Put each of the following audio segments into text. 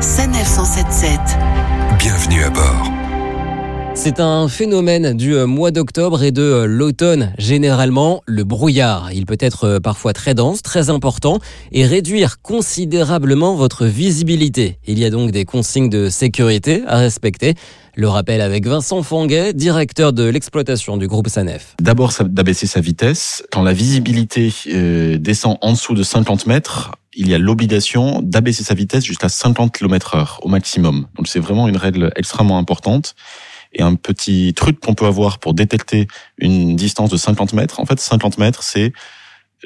Sanef 177. Bienvenue à bord. C'est un phénomène du euh, mois d'octobre et de euh, l'automne. Généralement, le brouillard. Il peut être euh, parfois très dense, très important et réduire considérablement votre visibilité. Il y a donc des consignes de sécurité à respecter. Le rappel avec Vincent Fanguet, directeur de l'exploitation du groupe Sanef. D'abord, d'abaisser sa vitesse. Quand la visibilité descend en dessous de 50 mètres, il y a l'obligation d'abaisser sa vitesse jusqu'à 50 km heure au maximum. Donc c'est vraiment une règle extrêmement importante. Et un petit truc qu'on peut avoir pour détecter une distance de 50 mètres, en fait 50 mètres c'est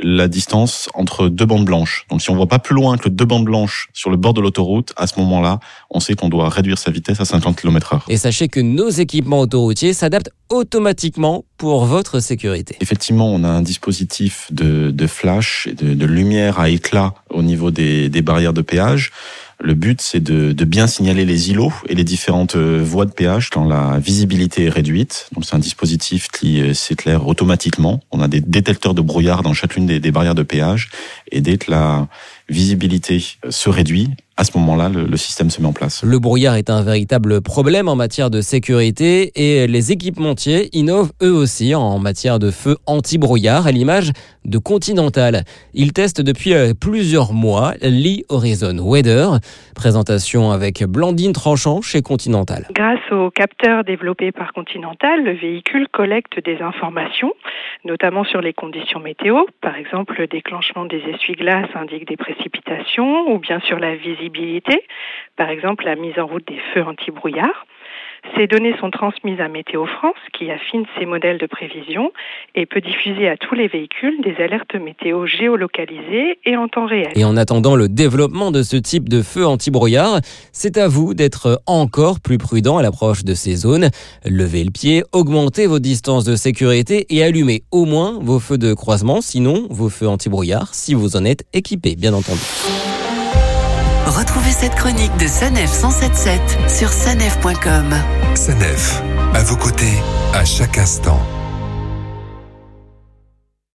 la distance entre deux bandes blanches. Donc si on voit pas plus loin que deux bandes blanches sur le bord de l'autoroute, à ce moment-là, on sait qu'on doit réduire sa vitesse à 50 km heure. Et sachez que nos équipements autoroutiers s'adaptent automatiquement pour votre sécurité. Effectivement, on a un dispositif de, de flash et de, de, lumière à éclat au niveau des, des barrières de péage. Le but, c'est de, bien signaler les îlots et les différentes euh, voies de péage quand la visibilité est réduite. Donc, c'est un dispositif qui euh, s'éclaire automatiquement. On a des détecteurs de brouillard dans chacune des, des barrières de péage. Et dès que la visibilité se réduit, à ce moment-là, le, système se met en place. Le brouillard est un véritable problème en matière de sécurité et les équipementiers innovent eux aussi en matière de feu anti-brouillard à l'image de Continental. Ils testent depuis euh, plusieurs mois l'e Horizon Weather. Présentation avec Blandine Tranchant chez Continental. Grâce aux capteurs développés par Continental, le véhicule collecte des informations, notamment sur les conditions météo. Par exemple, le déclenchement des essuie-glaces indique des précipitations ou bien sur la visibilité par exemple la mise en route des feux anti-brouillard. Ces données sont transmises à Météo France qui affine ses modèles de prévision et peut diffuser à tous les véhicules des alertes météo géolocalisées et en temps réel. Et en attendant le développement de ce type de feu anti-brouillard, c'est à vous d'être encore plus prudent à l'approche de ces zones. Levez le pied, augmentez vos distances de sécurité et allumez au moins vos feux de croisement, sinon vos feux anti-brouillard si vous en êtes équipé, bien entendu. Retrouvez cette chronique de Sanef 177 sur sanef.com. Sanef, à vos côtés, à chaque instant.